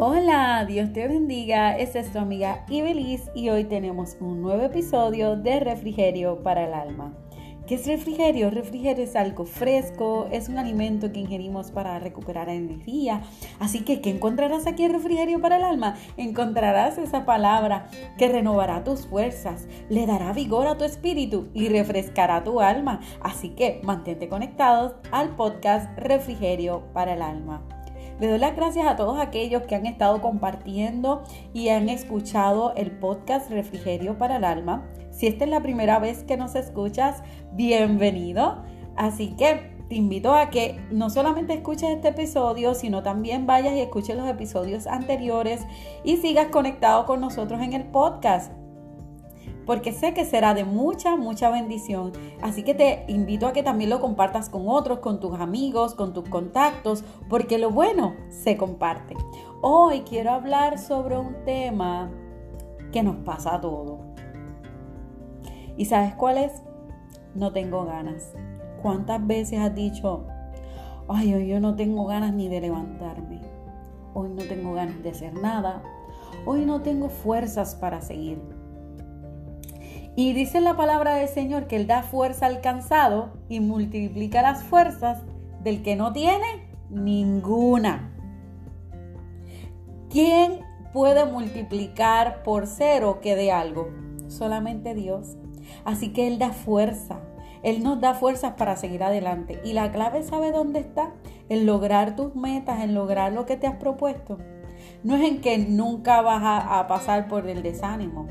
Hola, Dios te bendiga. Esta es tu amiga Ibeliz y hoy tenemos un nuevo episodio de Refrigerio para el Alma. ¿Qué es refrigerio? Refrigerio es algo fresco, es un alimento que ingerimos para recuperar energía. Así que, ¿qué encontrarás aquí en refrigerio para el alma? Encontrarás esa palabra que renovará tus fuerzas, le dará vigor a tu espíritu y refrescará tu alma. Así que, mantente conectados al podcast Refrigerio para el alma. Le doy las gracias a todos aquellos que han estado compartiendo y han escuchado el podcast Refrigerio para el Alma. Si esta es la primera vez que nos escuchas, bienvenido. Así que te invito a que no solamente escuches este episodio, sino también vayas y escuches los episodios anteriores y sigas conectado con nosotros en el podcast porque sé que será de mucha, mucha bendición. Así que te invito a que también lo compartas con otros, con tus amigos, con tus contactos, porque lo bueno se comparte. Hoy quiero hablar sobre un tema que nos pasa a todos. ¿Y sabes cuál es? No tengo ganas. ¿Cuántas veces has dicho, ay, hoy yo no tengo ganas ni de levantarme? Hoy no tengo ganas de hacer nada. Hoy no tengo fuerzas para seguir. Y dice la palabra del Señor que Él da fuerza al cansado y multiplica las fuerzas del que no tiene ninguna. ¿Quién puede multiplicar por cero que de algo? Solamente Dios. Así que Él da fuerza. Él nos da fuerzas para seguir adelante. Y la clave, ¿sabe dónde está? En lograr tus metas, en lograr lo que te has propuesto. No es en que nunca vas a, a pasar por el desánimo.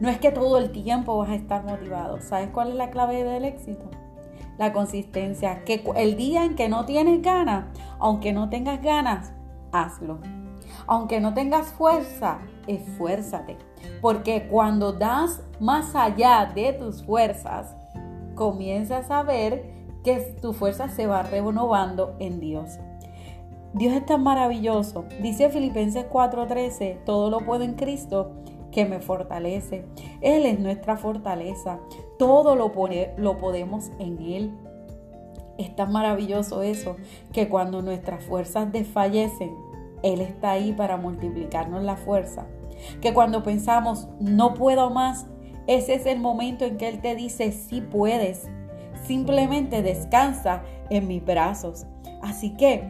No es que todo el tiempo vas a estar motivado. ¿Sabes cuál es la clave del éxito? La consistencia. Que el día en que no tienes ganas, aunque no tengas ganas, hazlo. Aunque no tengas fuerza, esfuérzate. Porque cuando das más allá de tus fuerzas, comienzas a ver que tu fuerza se va renovando en Dios. Dios es tan maravilloso. Dice Filipenses 4:13, todo lo puedo en Cristo que me fortalece. Él es nuestra fortaleza. Todo lo, lo podemos en Él. Es tan maravilloso eso que cuando nuestras fuerzas desfallecen, él está ahí para multiplicarnos la fuerza. Que cuando pensamos, no puedo más, ese es el momento en que Él te dice, sí puedes. Simplemente descansa en mis brazos. Así que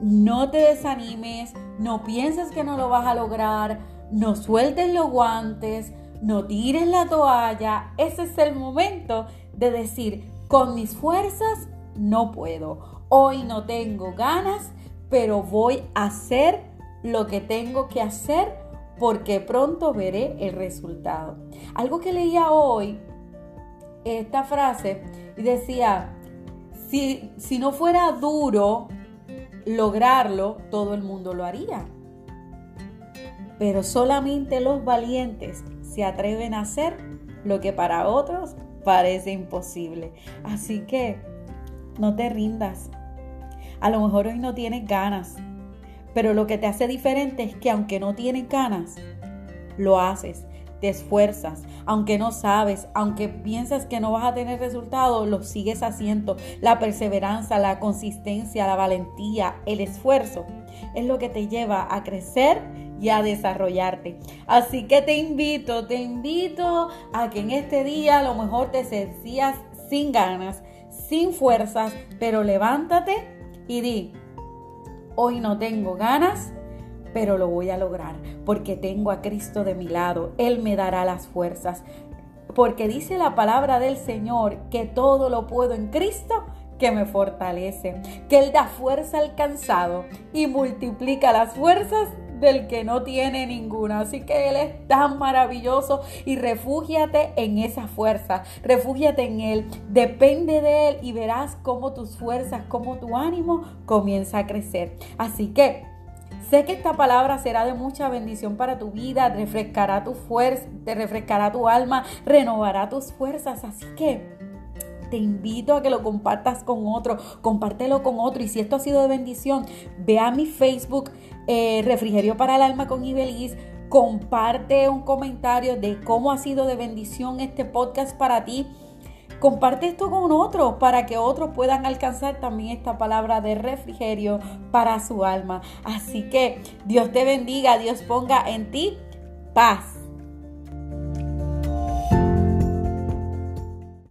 no te desanimes, no pienses que no lo vas a lograr, no sueltes los guantes, no tires la toalla. Ese es el momento de decir, con mis fuerzas no puedo. Hoy no tengo ganas, pero voy a hacer lo que tengo que hacer porque pronto veré el resultado. Algo que leía hoy, esta frase, y decía, si, si no fuera duro lograrlo, todo el mundo lo haría. Pero solamente los valientes se atreven a hacer lo que para otros parece imposible. Así que no te rindas. A lo mejor hoy no tienes ganas, pero lo que te hace diferente es que aunque no tienes ganas, lo haces, te esfuerzas, aunque no sabes, aunque piensas que no vas a tener resultados, lo sigues haciendo. La perseverancia, la consistencia, la valentía, el esfuerzo es lo que te lleva a crecer a desarrollarte. Así que te invito, te invito a que en este día a lo mejor te sentías sin ganas, sin fuerzas, pero levántate y di, hoy no tengo ganas, pero lo voy a lograr porque tengo a Cristo de mi lado. Él me dará las fuerzas. Porque dice la palabra del Señor que todo lo puedo en Cristo que me fortalece, que Él da fuerza al cansado y multiplica las fuerzas del que no tiene ninguna. Así que Él es tan maravilloso y refúgiate en esa fuerza, refúgiate en Él, depende de Él y verás cómo tus fuerzas, cómo tu ánimo comienza a crecer. Así que Sé que esta palabra será de mucha bendición para tu vida, refrescará tu fuerza, te refrescará tu alma, renovará tus fuerzas. Así que te invito a que lo compartas con otro, compártelo con otro. Y si esto ha sido de bendición, ve a mi Facebook, eh, Refrigerio para el Alma con Ibeliz. Comparte un comentario de cómo ha sido de bendición este podcast para ti Comparte esto con otros para que otros puedan alcanzar también esta palabra de refrigerio para su alma. Así que Dios te bendiga, Dios ponga en ti paz